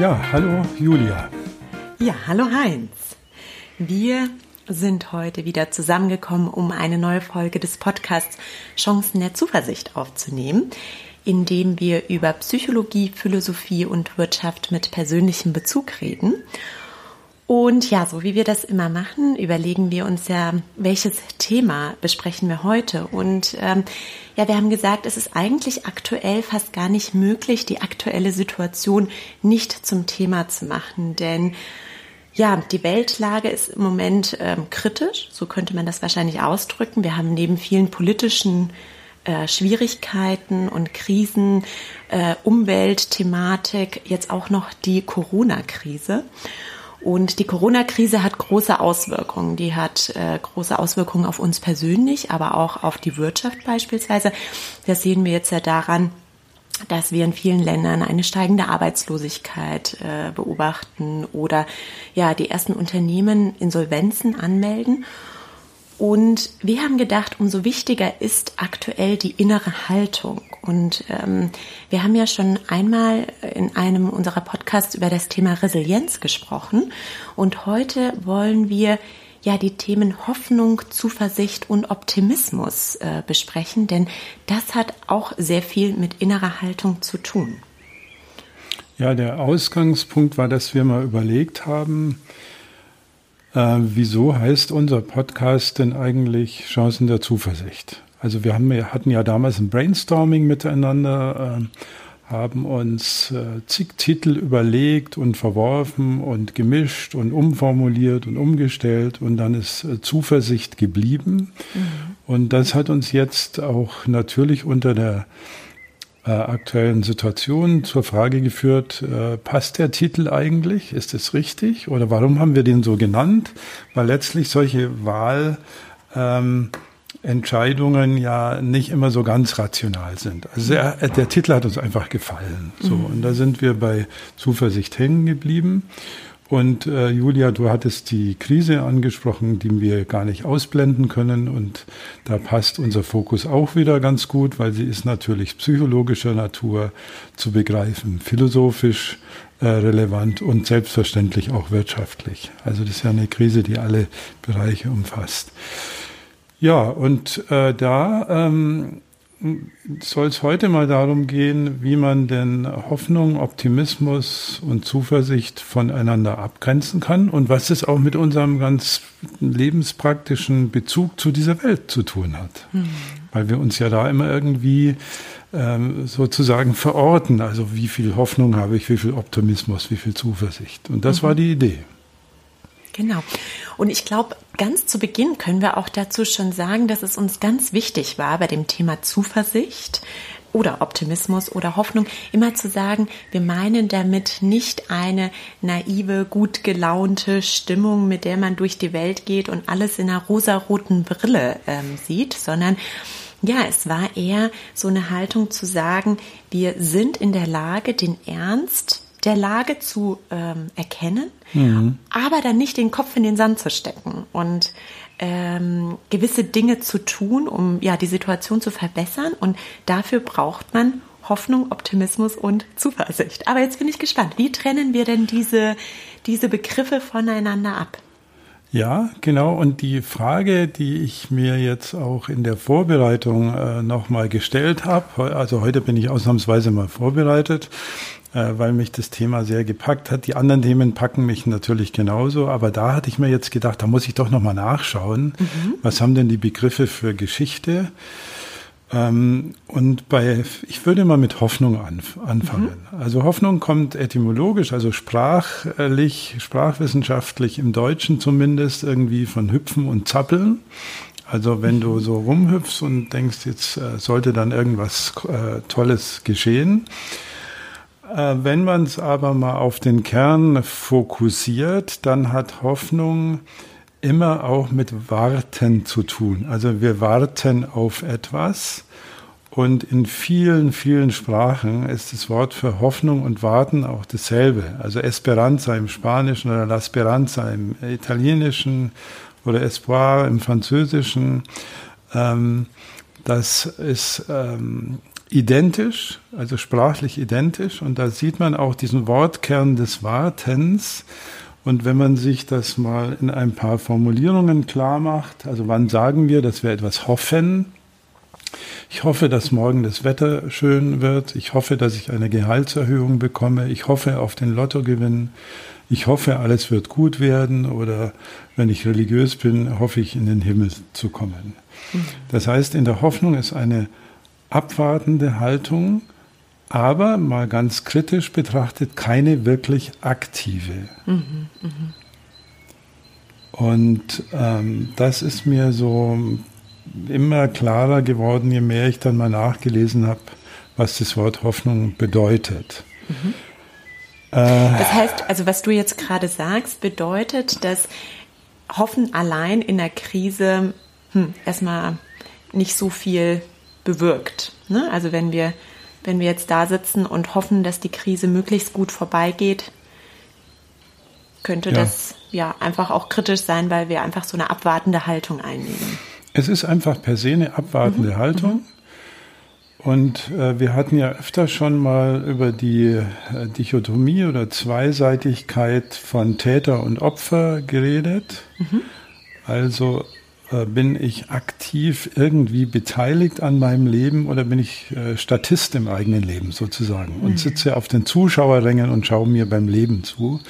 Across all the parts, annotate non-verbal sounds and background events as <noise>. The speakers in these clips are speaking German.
Ja, hallo Julia. Ja, hallo Heinz. Wir sind heute wieder zusammengekommen, um eine neue Folge des Podcasts Chancen der Zuversicht aufzunehmen, in dem wir über Psychologie, Philosophie und Wirtschaft mit persönlichem Bezug reden. Und ja, so wie wir das immer machen, überlegen wir uns ja, welches Thema besprechen wir heute. Und ähm, ja, wir haben gesagt, es ist eigentlich aktuell fast gar nicht möglich, die aktuelle Situation nicht zum Thema zu machen. Denn ja, die Weltlage ist im Moment ähm, kritisch, so könnte man das wahrscheinlich ausdrücken. Wir haben neben vielen politischen äh, Schwierigkeiten und Krisen, äh, Umweltthematik, jetzt auch noch die Corona-Krise. Und die Corona-Krise hat große Auswirkungen. Die hat äh, große Auswirkungen auf uns persönlich, aber auch auf die Wirtschaft beispielsweise. Das sehen wir jetzt ja daran, dass wir in vielen Ländern eine steigende Arbeitslosigkeit äh, beobachten oder ja die ersten Unternehmen Insolvenzen anmelden. Und wir haben gedacht, umso wichtiger ist aktuell die innere Haltung. Und ähm, wir haben ja schon einmal in einem unserer Podcasts über das Thema Resilienz gesprochen. Und heute wollen wir ja die Themen Hoffnung, Zuversicht und Optimismus äh, besprechen, denn das hat auch sehr viel mit innerer Haltung zu tun. Ja, der Ausgangspunkt war, dass wir mal überlegt haben, äh, wieso heißt unser Podcast denn eigentlich Chancen der Zuversicht? Also wir, haben, hatten ja damals ein Brainstorming miteinander, äh, haben uns äh, zig Titel überlegt und verworfen und gemischt und umformuliert und umgestellt und dann ist äh, Zuversicht geblieben. Mhm. Und das hat uns jetzt auch natürlich unter der äh, aktuellen Situation zur Frage geführt, äh, passt der Titel eigentlich? Ist es richtig? Oder warum haben wir den so genannt? Weil letztlich solche Wahlentscheidungen ähm, ja nicht immer so ganz rational sind. Also der, der Titel hat uns einfach gefallen. So, mhm. und da sind wir bei Zuversicht hängen geblieben. Und äh, Julia, du hattest die Krise angesprochen, die wir gar nicht ausblenden können. Und da passt unser Fokus auch wieder ganz gut, weil sie ist natürlich psychologischer Natur zu begreifen, philosophisch äh, relevant und selbstverständlich auch wirtschaftlich. Also das ist ja eine Krise, die alle Bereiche umfasst. Ja, und äh, da ähm, soll es heute mal darum gehen, wie man denn Hoffnung, Optimismus und Zuversicht voneinander abgrenzen kann und was es auch mit unserem ganz lebenspraktischen Bezug zu dieser Welt zu tun hat. Mhm. Weil wir uns ja da immer irgendwie ähm, sozusagen verorten. Also wie viel Hoffnung habe ich, wie viel Optimismus, wie viel Zuversicht. Und das mhm. war die Idee. Genau. Und ich glaube, ganz zu Beginn können wir auch dazu schon sagen, dass es uns ganz wichtig war, bei dem Thema Zuversicht oder Optimismus oder Hoffnung immer zu sagen, wir meinen damit nicht eine naive, gut gelaunte Stimmung, mit der man durch die Welt geht und alles in einer rosaroten Brille ähm, sieht, sondern ja, es war eher so eine Haltung zu sagen, wir sind in der Lage, den Ernst der Lage zu ähm, erkennen, mhm. aber dann nicht den Kopf in den Sand zu stecken und ähm, gewisse Dinge zu tun, um ja die Situation zu verbessern. Und dafür braucht man Hoffnung, Optimismus und Zuversicht. Aber jetzt bin ich gespannt, wie trennen wir denn diese, diese Begriffe voneinander ab? Ja, genau. Und die Frage, die ich mir jetzt auch in der Vorbereitung äh, nochmal gestellt habe, also heute bin ich ausnahmsweise mal vorbereitet, äh, weil mich das Thema sehr gepackt hat. Die anderen Themen packen mich natürlich genauso, aber da hatte ich mir jetzt gedacht, da muss ich doch nochmal nachschauen, mhm. was haben denn die Begriffe für Geschichte? Ähm, und bei, ich würde mal mit Hoffnung anfangen. Mhm. Also Hoffnung kommt etymologisch, also sprachlich, sprachwissenschaftlich im Deutschen zumindest irgendwie von Hüpfen und Zappeln. Also wenn du so rumhüpfst und denkst, jetzt äh, sollte dann irgendwas äh, Tolles geschehen, äh, wenn man es aber mal auf den Kern fokussiert, dann hat Hoffnung immer auch mit Warten zu tun. Also wir warten auf etwas. Und in vielen, vielen Sprachen ist das Wort für Hoffnung und Warten auch dasselbe. Also Esperanza im Spanischen oder La Speranza im Italienischen oder Espoir im Französischen. Ähm, das ist ähm, identisch, also sprachlich identisch. Und da sieht man auch diesen Wortkern des Wartens. Und wenn man sich das mal in ein paar Formulierungen klar macht, also wann sagen wir, dass wir etwas hoffen? Ich hoffe, dass morgen das Wetter schön wird. Ich hoffe, dass ich eine Gehaltserhöhung bekomme. Ich hoffe auf den Lottogewinn. Ich hoffe, alles wird gut werden. Oder wenn ich religiös bin, hoffe ich, in den Himmel zu kommen. Mhm. Das heißt, in der Hoffnung ist eine abwartende Haltung, aber mal ganz kritisch betrachtet keine wirklich aktive. Mhm, mh. Und ähm, das ist mir so immer klarer geworden, je mehr ich dann mal nachgelesen habe, was das Wort Hoffnung bedeutet. Mhm. Äh, das heißt, also was du jetzt gerade sagst, bedeutet, dass Hoffen allein in der Krise hm, erstmal nicht so viel bewirkt. Ne? Also wenn wir, wenn wir jetzt da sitzen und hoffen, dass die Krise möglichst gut vorbeigeht, könnte ja. das ja einfach auch kritisch sein, weil wir einfach so eine abwartende Haltung einnehmen. Es ist einfach per se eine abwartende mhm. Haltung. Mhm. Und äh, wir hatten ja öfter schon mal über die äh, Dichotomie oder Zweiseitigkeit von Täter und Opfer geredet. Mhm. Also bin ich aktiv irgendwie beteiligt an meinem Leben oder bin ich äh, Statist im eigenen Leben sozusagen und mhm. sitze auf den Zuschauerrängen und schaue mir beim Leben zu.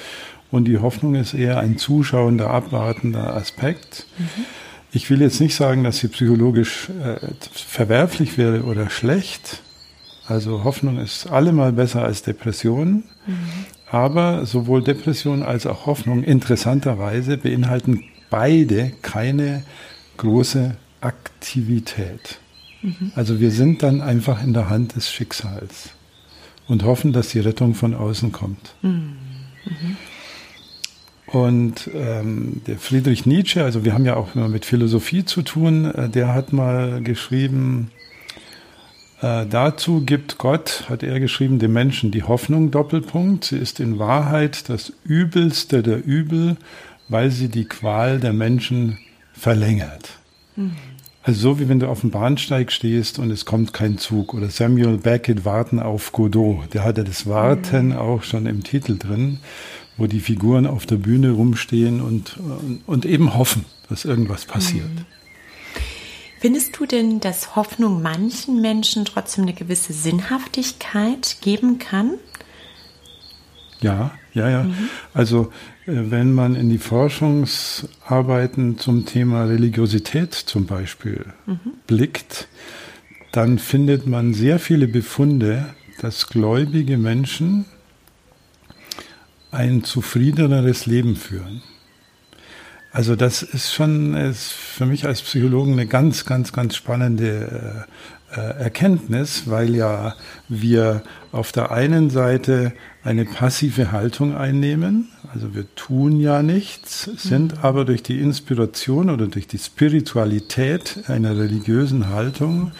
Und die Hoffnung ist eher ein zuschauender, abwartender Aspekt. Mhm. Ich will jetzt nicht sagen, dass sie psychologisch äh, verwerflich wäre oder schlecht. Also Hoffnung ist allemal besser als Depression. Mhm. Aber sowohl Depression als auch Hoffnung interessanterweise beinhalten beide keine große Aktivität. Mhm. Also wir sind dann einfach in der Hand des Schicksals und hoffen, dass die Rettung von außen kommt. Mhm. Mhm. Und ähm, der Friedrich Nietzsche, also wir haben ja auch immer mit Philosophie zu tun, äh, der hat mal geschrieben, äh, dazu gibt Gott, hat er geschrieben, dem Menschen die Hoffnung, Doppelpunkt. Sie ist in Wahrheit das Übelste der Übel, weil sie die Qual der Menschen verlängert. Mhm. Also so wie wenn du auf dem Bahnsteig stehst und es kommt kein Zug. Oder Samuel Beckett Warten auf Godot. Der hatte das Warten mhm. auch schon im Titel drin wo die Figuren auf der Bühne rumstehen und, und eben hoffen, dass irgendwas passiert. Mhm. Findest du denn, dass Hoffnung manchen Menschen trotzdem eine gewisse Sinnhaftigkeit geben kann? Ja, ja, ja. Mhm. Also äh, wenn man in die Forschungsarbeiten zum Thema Religiosität zum Beispiel mhm. blickt, dann findet man sehr viele Befunde, dass gläubige Menschen ein zufriedeneres Leben führen. Also das ist schon ist für mich als Psychologen eine ganz, ganz, ganz spannende äh, äh, Erkenntnis, weil ja wir auf der einen Seite eine passive Haltung einnehmen, also wir tun ja nichts, sind mhm. aber durch die Inspiration oder durch die Spiritualität einer religiösen Haltung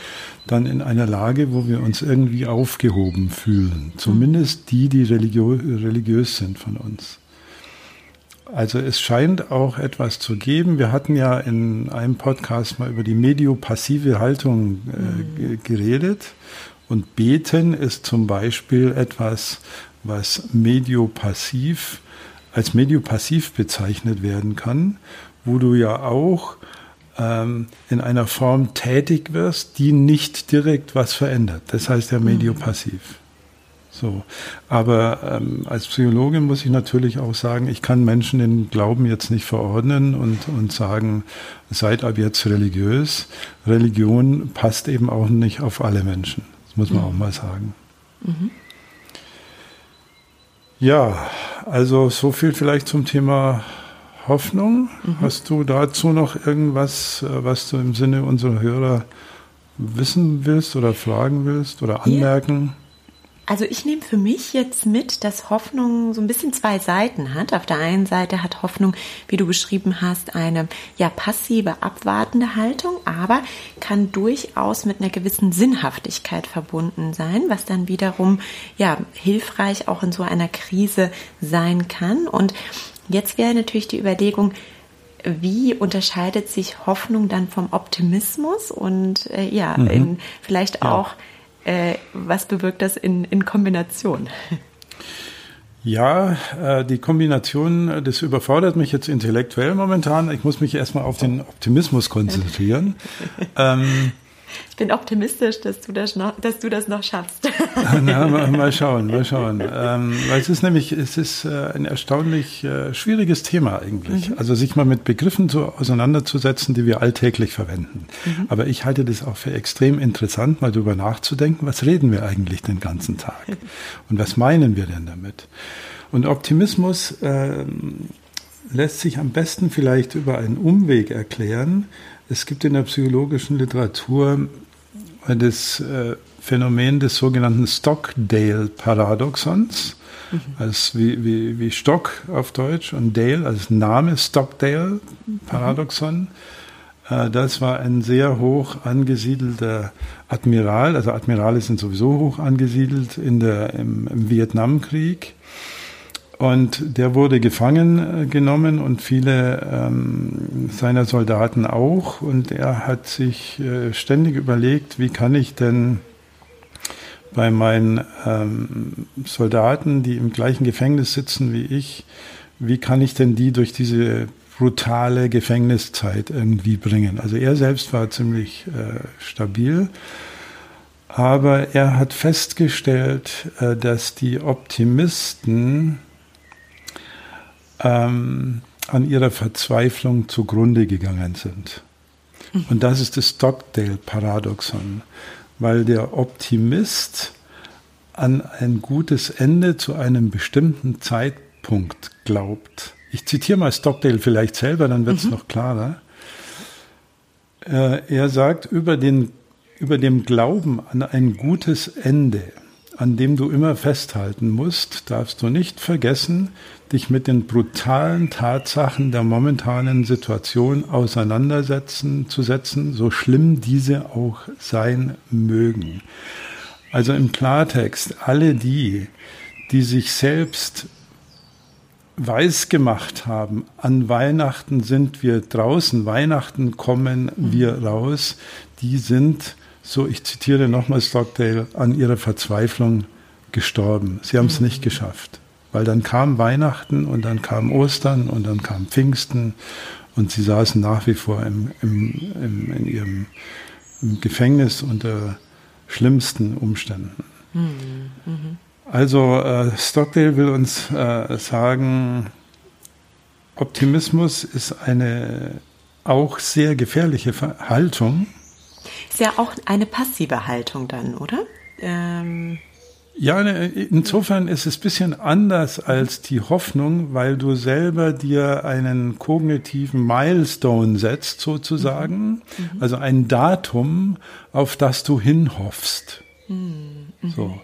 dann in einer Lage, wo wir uns irgendwie aufgehoben fühlen. Zumindest die, die religio religiös sind von uns. Also es scheint auch etwas zu geben. Wir hatten ja in einem Podcast mal über die mediopassive Haltung äh, mhm. geredet. Und Beten ist zum Beispiel etwas, was mediopassiv als mediopassiv bezeichnet werden kann, wo du ja auch ähm, in einer Form tätig wirst, die nicht direkt was verändert. Das heißt ja mhm. mediopassiv. So. Aber ähm, als Psychologe muss ich natürlich auch sagen, ich kann Menschen den Glauben jetzt nicht verordnen und, und sagen, seid ab jetzt religiös. Religion passt eben auch nicht auf alle Menschen. Das muss man mhm. auch mal sagen. Mhm. Ja, also so viel vielleicht zum Thema Hoffnung. Mhm. Hast du dazu noch irgendwas, äh, was du im Sinne unserer Hörer wissen willst oder fragen willst oder anmerken? Also ich nehme für mich jetzt mit, dass Hoffnung so ein bisschen zwei Seiten hat. Auf der einen Seite hat Hoffnung, wie du beschrieben hast, eine ja passive, abwartende Haltung, aber kann durchaus mit einer gewissen Sinnhaftigkeit verbunden sein, was dann wiederum ja hilfreich auch in so einer Krise sein kann. Und Jetzt wäre natürlich die Überlegung, wie unterscheidet sich Hoffnung dann vom Optimismus und äh, ja, mhm. in, vielleicht auch Äh, was bewirkt das in, in Kombination? Ja, äh, die Kombination, das überfordert mich jetzt intellektuell momentan. Ich muss mich erstmal auf den Optimismus konzentrieren. <laughs> ähm, ich bin optimistisch, dass du das noch, dass du das noch schaffst. <laughs> Na, mal, <laughs> mal, schauen, mal schauen. Ähm, weil es ist nämlich, es ist äh, ein erstaunlich äh, schwieriges Thema eigentlich. Mhm. Also sich mal mit Begriffen so auseinanderzusetzen, die wir alltäglich verwenden. Mhm. Aber ich halte das auch für extrem interessant, mal darüber nachzudenken, was reden wir eigentlich den ganzen Tag? <laughs> Und was meinen wir denn damit? Und Optimismus äh, lässt sich am besten vielleicht über einen Umweg erklären, es gibt in der psychologischen Literatur das äh, Phänomen des sogenannten Stockdale-Paradoxons. Mhm. Also wie, wie, wie Stock auf Deutsch und Dale als Name Stockdale-Paradoxon. Mhm. das war ein sehr hoch angesiedelter Admiral. Also Admirale sind sowieso hoch angesiedelt in der, im, im Vietnamkrieg. Und der wurde gefangen äh, genommen und viele ähm, seiner Soldaten auch. Und er hat sich äh, ständig überlegt, wie kann ich denn bei meinen ähm, Soldaten, die im gleichen Gefängnis sitzen wie ich, wie kann ich denn die durch diese brutale Gefängniszeit irgendwie bringen? Also er selbst war ziemlich äh, stabil. Aber er hat festgestellt, äh, dass die Optimisten ähm, an ihrer Verzweiflung zugrunde gegangen sind. Und das ist das Stockdale-Paradoxon, weil der Optimist an ein gutes Ende zu einem bestimmten Zeitpunkt glaubt. Ich zitiere mal Stockdale vielleicht selber, dann wird es mhm. noch klarer. Äh, er sagt, über, den, über dem Glauben an ein gutes Ende an dem du immer festhalten musst, darfst du nicht vergessen, dich mit den brutalen Tatsachen der momentanen Situation auseinandersetzen zu setzen, so schlimm diese auch sein mögen. Also im Klartext, alle die, die sich selbst weiß gemacht haben, an Weihnachten sind wir draußen, Weihnachten kommen wir raus, die sind so ich zitiere nochmal Stockdale, an ihrer Verzweiflung gestorben. Sie haben es mhm. nicht geschafft. Weil dann kam Weihnachten und dann kam Ostern und dann kam Pfingsten und sie saßen nach wie vor im, im, im in ihrem im Gefängnis unter schlimmsten Umständen. Mhm. Mhm. Also äh, Stockdale will uns äh, sagen, Optimismus ist eine auch sehr gefährliche Haltung, ist ja auch eine passive Haltung dann, oder? Ähm ja, ne, insofern ist es ein bisschen anders als die Hoffnung, weil du selber dir einen kognitiven Milestone setzt, sozusagen, mhm. mhm. also ein Datum, auf das du hinhoffst. Mhm. So.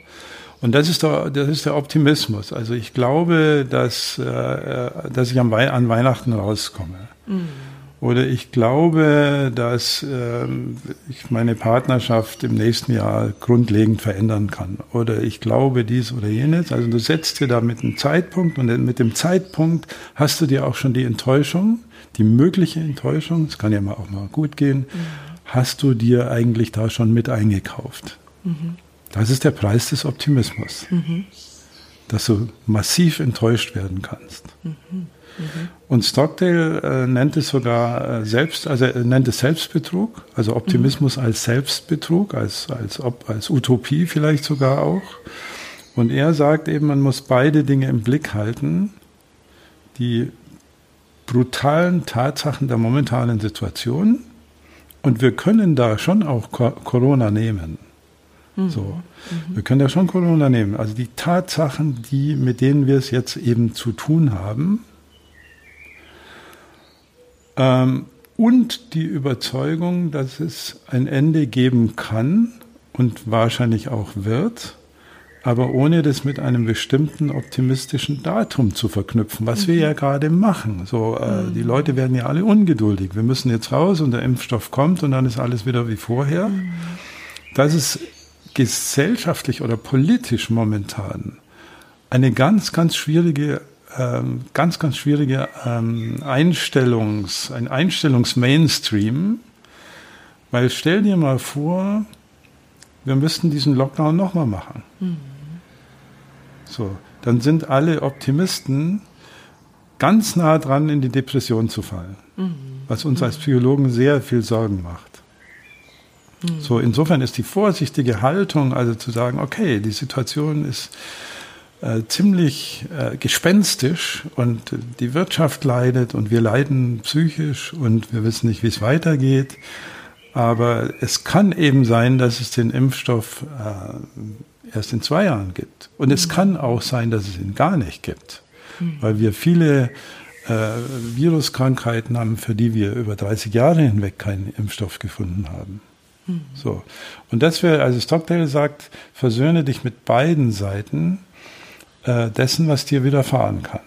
Und das ist, der, das ist der Optimismus. Also ich glaube, dass, äh, dass ich an Weihnachten rauskomme. Mhm. Oder ich glaube, dass ähm, ich meine Partnerschaft im nächsten Jahr grundlegend verändern kann. Oder ich glaube dies oder jenes. Also du setzt dir da mit einem Zeitpunkt und mit dem Zeitpunkt hast du dir auch schon die Enttäuschung, die mögliche Enttäuschung, es kann ja mal auch mal gut gehen, mhm. hast du dir eigentlich da schon mit eingekauft. Mhm. Das ist der Preis des Optimismus. Mhm. Dass du massiv enttäuscht werden kannst. Mhm. Und Stockdale äh, nennt es sogar äh, selbst, also er nennt es Selbstbetrug, also Optimismus mhm. als Selbstbetrug, als, als, als Utopie vielleicht sogar auch. Und er sagt eben, man muss beide Dinge im Blick halten. Die brutalen Tatsachen der momentanen Situation. Und wir können da schon auch Corona nehmen. Mhm. So. Mhm. Wir können da schon Corona nehmen. Also die Tatsachen, die, mit denen wir es jetzt eben zu tun haben, ähm, und die Überzeugung, dass es ein Ende geben kann und wahrscheinlich auch wird, aber ohne das mit einem bestimmten optimistischen Datum zu verknüpfen, was mhm. wir ja gerade machen. So, äh, mhm. die Leute werden ja alle ungeduldig. Wir müssen jetzt raus und der Impfstoff kommt und dann ist alles wieder wie vorher. Mhm. Das ist gesellschaftlich oder politisch momentan eine ganz, ganz schwierige ähm, ganz, ganz schwierige ähm, Einstellungs, ein Einstellungsmainstream, weil stell dir mal vor, wir müssten diesen Lockdown nochmal machen. Mhm. So, dann sind alle Optimisten ganz nah dran, in die Depression zu fallen, mhm. was uns als Psychologen sehr viel Sorgen macht. Mhm. So, insofern ist die vorsichtige Haltung, also zu sagen, okay, die Situation ist äh, ziemlich äh, gespenstisch und die Wirtschaft leidet und wir leiden psychisch und wir wissen nicht, wie es weitergeht. Aber es kann eben sein, dass es den Impfstoff äh, erst in zwei Jahren gibt. Und es mhm. kann auch sein, dass es ihn gar nicht gibt, mhm. weil wir viele äh, Viruskrankheiten haben, für die wir über 30 Jahre hinweg keinen Impfstoff gefunden haben. Mhm. So. Und das wäre, also Stockdale sagt, versöhne dich mit beiden Seiten äh, dessen, was dir widerfahren kann.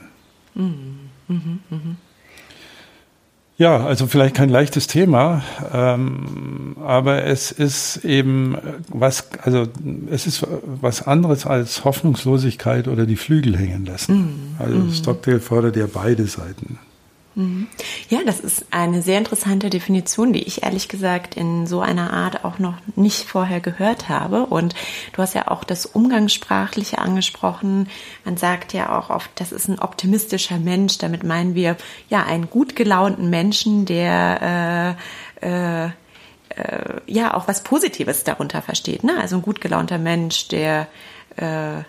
Mhm. Mhm. Mhm. Ja, also vielleicht kein leichtes Thema, ähm, aber es ist eben was, also es ist was anderes als Hoffnungslosigkeit oder die Flügel hängen lassen. Mhm. Also mhm. Stockdale fordert ja beide Seiten. Mhm. Ja, das ist eine sehr interessante Definition, die ich ehrlich gesagt in so einer Art auch noch nicht vorher gehört habe. Und du hast ja auch das Umgangssprachliche angesprochen. Man sagt ja auch oft, das ist ein optimistischer Mensch. Damit meinen wir ja einen gut gelaunten Menschen, der äh, äh, äh, ja auch was Positives darunter versteht. Ne? Also ein gut gelaunter Mensch, der äh,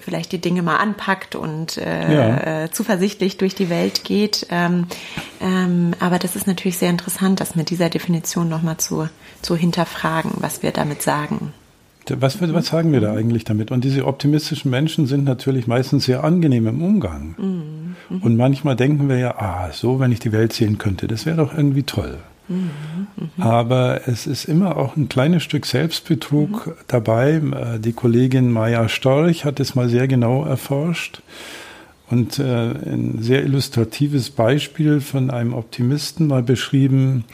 vielleicht die Dinge mal anpackt und äh, ja. äh, zuversichtlich durch die Welt geht. Ähm, ähm, aber das ist natürlich sehr interessant, das mit dieser Definition nochmal zu, zu hinterfragen, was wir damit sagen. Was, was sagen wir da eigentlich damit? Und diese optimistischen Menschen sind natürlich meistens sehr angenehm im Umgang. Mhm. Mhm. Und manchmal denken wir ja, ah, so, wenn ich die Welt sehen könnte, das wäre doch irgendwie toll. Mhm. Aber es ist immer auch ein kleines Stück Selbstbetrug mhm. dabei. Äh, die Kollegin Maya Storch hat es mal sehr genau erforscht und äh, ein sehr illustratives Beispiel von einem Optimisten mal beschrieben,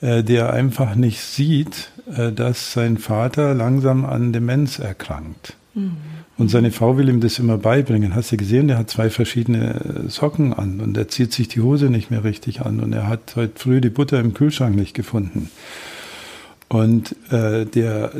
äh, der einfach nicht sieht, dass sein Vater langsam an Demenz erkrankt. Mhm. Und seine Frau will ihm das immer beibringen. Hast du gesehen, der hat zwei verschiedene Socken an und er zieht sich die Hose nicht mehr richtig an und er hat heute früh die Butter im Kühlschrank nicht gefunden. Und äh, der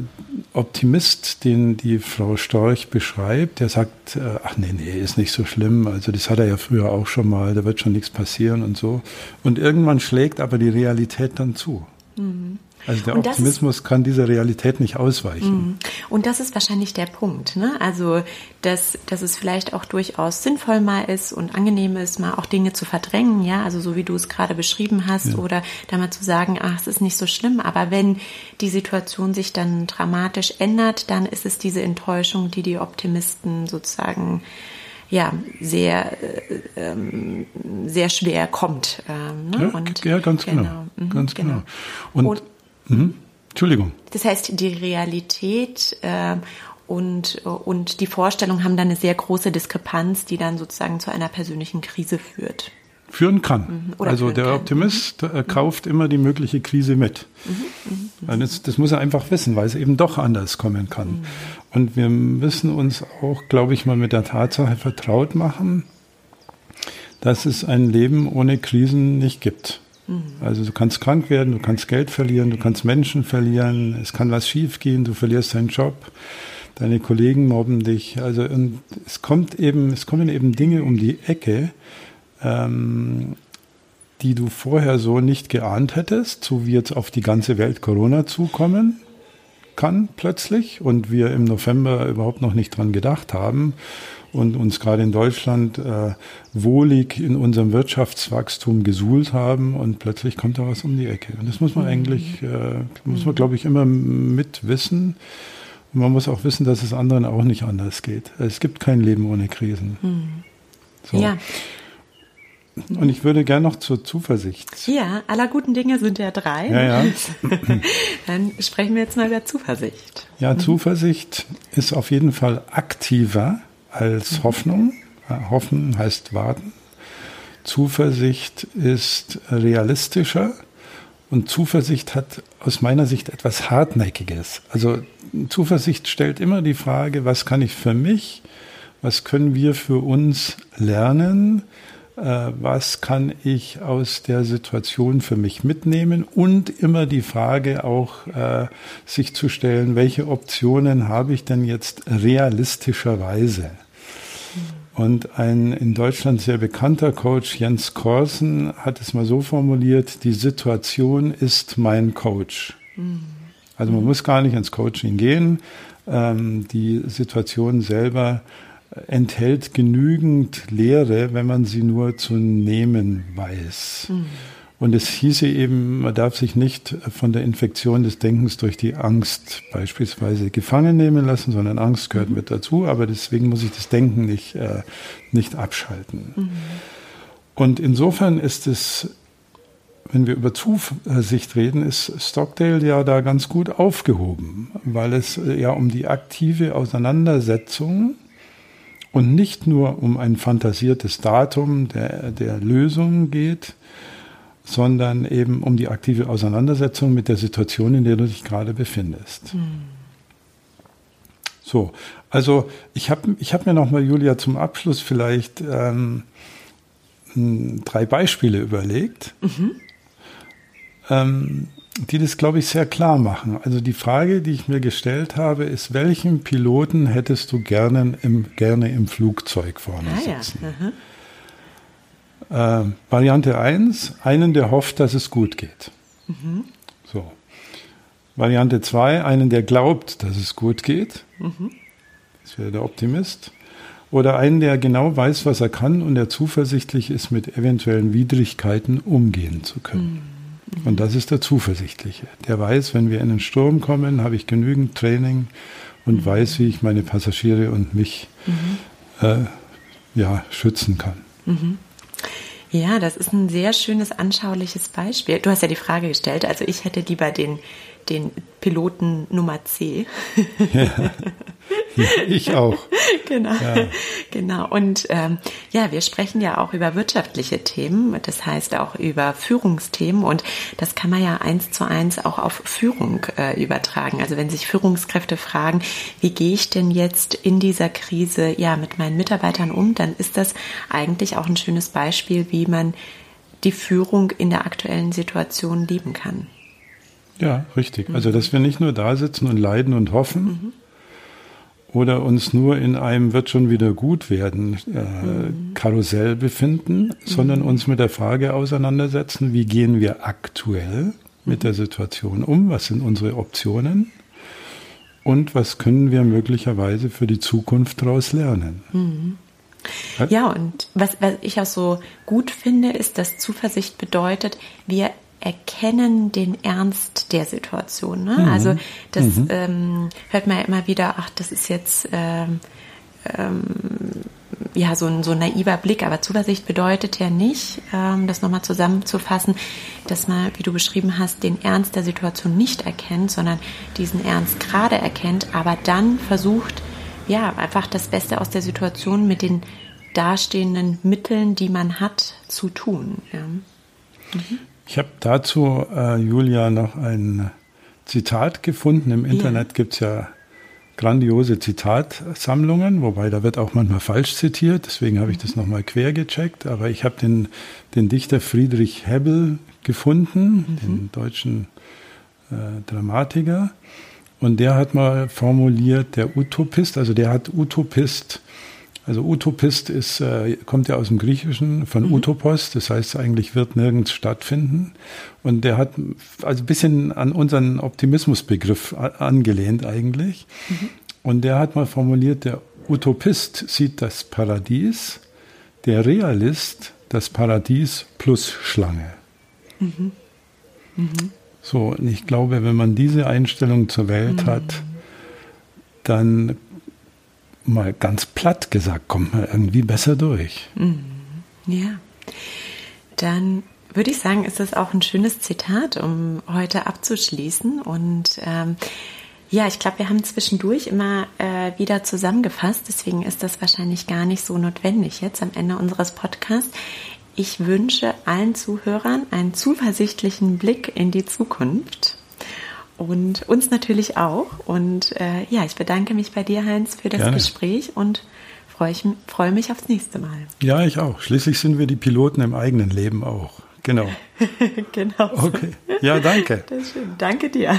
Optimist, den die Frau Storch beschreibt, der sagt, äh, ach nee, nee, ist nicht so schlimm. Also das hat er ja früher auch schon mal, da wird schon nichts passieren und so. Und irgendwann schlägt aber die Realität dann zu. Mhm. Also der Optimismus ist, kann dieser Realität nicht ausweichen. Mhm. Und das ist wahrscheinlich der Punkt. Ne? Also, dass, dass es vielleicht auch durchaus sinnvoll mal ist und angenehm ist, mal auch Dinge zu verdrängen, ja, also so wie du es gerade beschrieben hast, ja. oder da mal zu sagen, ach, es ist nicht so schlimm. Aber wenn die Situation sich dann dramatisch ändert, dann ist es diese Enttäuschung, die die Optimisten sozusagen ja sehr äh, ähm, sehr schwer kommt. Ähm, ne? ja, und, ja, ganz genau, genau. Mhm, ganz genau. genau. Und, und Mhm. Entschuldigung. Das heißt, die Realität äh, und, und die Vorstellung haben dann eine sehr große Diskrepanz, die dann sozusagen zu einer persönlichen Krise führt. Führen kann. Mhm. also der kann. Optimist äh, kauft immer die mögliche Krise mit. Mhm. mhm. Das, das, muss er einfach wissen, weil es eben doch anders kommen kann. Mhm. Und wir müssen uns auch, glaube ich, mal mit der Tatsache vertraut machen, dass es ein Leben ohne Krisen nicht gibt. Also du kannst krank werden, du kannst Geld verlieren, du kannst Menschen verlieren, es kann was schiefgehen, du verlierst deinen Job, deine Kollegen mobben dich. Also und es kommt eben, es kommen eben Dinge um die Ecke, ähm, die du vorher so nicht geahnt hättest, so wie jetzt auf die ganze Welt Corona zukommen kann plötzlich und wir im November überhaupt noch nicht dran gedacht haben und uns gerade in Deutschland äh, wohlig in unserem Wirtschaftswachstum gesuhlt haben und plötzlich kommt da was um die Ecke. Und das muss man mhm. eigentlich, äh, muss man glaube ich immer mit wissen. Und man muss auch wissen, dass es anderen auch nicht anders geht. Es gibt kein Leben ohne Krisen. Mhm. So. Ja. Und ich würde gerne noch zur Zuversicht. Ja, aller guten Dinge sind ja drei. Ja, ja. <laughs> Dann sprechen wir jetzt mal über Zuversicht. Ja, Zuversicht ist auf jeden Fall aktiver als Hoffnung. Hoffen heißt warten. Zuversicht ist realistischer und Zuversicht hat aus meiner Sicht etwas Hartnäckiges. Also Zuversicht stellt immer die Frage, was kann ich für mich, was können wir für uns lernen, äh, was kann ich aus der Situation für mich mitnehmen und immer die Frage auch äh, sich zu stellen, welche Optionen habe ich denn jetzt realistischerweise? Und ein in Deutschland sehr bekannter Coach, Jens Korsen, hat es mal so formuliert, die Situation ist mein Coach. Also man muss gar nicht ins Coaching gehen. Ähm, die Situation selber enthält genügend Lehre, wenn man sie nur zu nehmen weiß. Mhm. Und es hieße eben, man darf sich nicht von der Infektion des Denkens durch die Angst beispielsweise gefangen nehmen lassen, sondern Angst gehört mhm. mit dazu, aber deswegen muss ich das Denken nicht, äh, nicht abschalten. Mhm. Und insofern ist es, wenn wir über Zuversicht reden, ist Stockdale ja da ganz gut aufgehoben, weil es ja um die aktive Auseinandersetzung und nicht nur um ein fantasiertes Datum der, der Lösung geht, sondern eben um die aktive Auseinandersetzung mit der Situation, in der du dich gerade befindest. Mhm. So, also ich habe ich hab mir nochmal, Julia, zum Abschluss vielleicht ähm, drei Beispiele überlegt. Mhm. Ähm, die das, glaube ich, sehr klar machen. Also die Frage, die ich mir gestellt habe, ist, welchen Piloten hättest du gerne im, gerne im Flugzeug vorne ah, sitzen? Ja. Äh, Variante 1, einen, der hofft, dass es gut geht. Mhm. So. Variante 2, einen, der glaubt, dass es gut geht. Mhm. Das wäre der Optimist. Oder einen, der genau weiß, was er kann und der zuversichtlich ist, mit eventuellen Widrigkeiten umgehen zu können. Mhm. Und das ist der Zuversichtliche. Der weiß, wenn wir in den Sturm kommen, habe ich genügend Training und mhm. weiß, wie ich meine Passagiere und mich mhm. äh, ja, schützen kann. Ja, das ist ein sehr schönes, anschauliches Beispiel. Du hast ja die Frage gestellt, also ich hätte lieber den, den Piloten Nummer C. Ja. Ich auch. <laughs> genau, ja. genau. Und ähm, ja, wir sprechen ja auch über wirtschaftliche Themen, das heißt auch über Führungsthemen und das kann man ja eins zu eins auch auf Führung äh, übertragen. Also wenn sich Führungskräfte fragen, wie gehe ich denn jetzt in dieser Krise ja mit meinen Mitarbeitern um, dann ist das eigentlich auch ein schönes Beispiel, wie man die Führung in der aktuellen Situation leben kann. Ja, richtig. Also, dass wir nicht nur da sitzen und leiden und hoffen, mhm oder uns nur in einem wird schon wieder gut werden äh, mhm. Karussell befinden, mhm. sondern uns mit der Frage auseinandersetzen, wie gehen wir aktuell mit der Situation um, was sind unsere Optionen und was können wir möglicherweise für die Zukunft daraus lernen. Mhm. Ja, und was, was ich auch so gut finde, ist, dass Zuversicht bedeutet, wir erkennen den Ernst der Situation. Ne? Mhm. Also das mhm. ähm, hört man ja immer wieder, ach, das ist jetzt ähm, ähm, ja so ein, so ein naiver Blick, aber Zuversicht bedeutet ja nicht, ähm, das nochmal zusammenzufassen, dass man, wie du beschrieben hast, den Ernst der Situation nicht erkennt, sondern diesen Ernst gerade erkennt, aber dann versucht, ja, einfach das Beste aus der Situation mit den dastehenden Mitteln, die man hat, zu tun. Ja. Mhm. Ich habe dazu, äh, Julia, noch ein Zitat gefunden. Im Internet ja. gibt es ja grandiose Zitatsammlungen, wobei da wird auch manchmal falsch zitiert, deswegen habe ich das nochmal quer gecheckt. Aber ich habe den, den Dichter Friedrich Hebbel gefunden, mhm. den deutschen äh, Dramatiker. Und der hat mal formuliert, der Utopist, also der hat Utopist also Utopist ist, äh, kommt ja aus dem Griechischen von mhm. Utopos, das heißt eigentlich wird nirgends stattfinden. Und der hat also ein bisschen an unseren Optimismusbegriff angelehnt eigentlich. Mhm. Und der hat mal formuliert, der Utopist sieht das Paradies, der Realist das Paradies plus Schlange. Mhm. Mhm. So, und ich glaube, wenn man diese Einstellung zur Welt mhm. hat, dann mal ganz platt gesagt, kommt man irgendwie besser durch. Mhm. Ja, dann würde ich sagen, ist das auch ein schönes Zitat, um heute abzuschließen. Und ähm, ja, ich glaube, wir haben zwischendurch immer äh, wieder zusammengefasst. Deswegen ist das wahrscheinlich gar nicht so notwendig jetzt am Ende unseres Podcasts. Ich wünsche allen Zuhörern einen zuversichtlichen Blick in die Zukunft und uns natürlich auch. Und äh, ja, ich bedanke mich bei dir, Heinz, für das Gerne. Gespräch und freue ich freue mich aufs nächste Mal. Ja, ich auch. Schließlich sind wir die Piloten im eigenen Leben auch. Genau. <laughs> genau. Okay. Ja, danke. Das ist schön. Danke dir.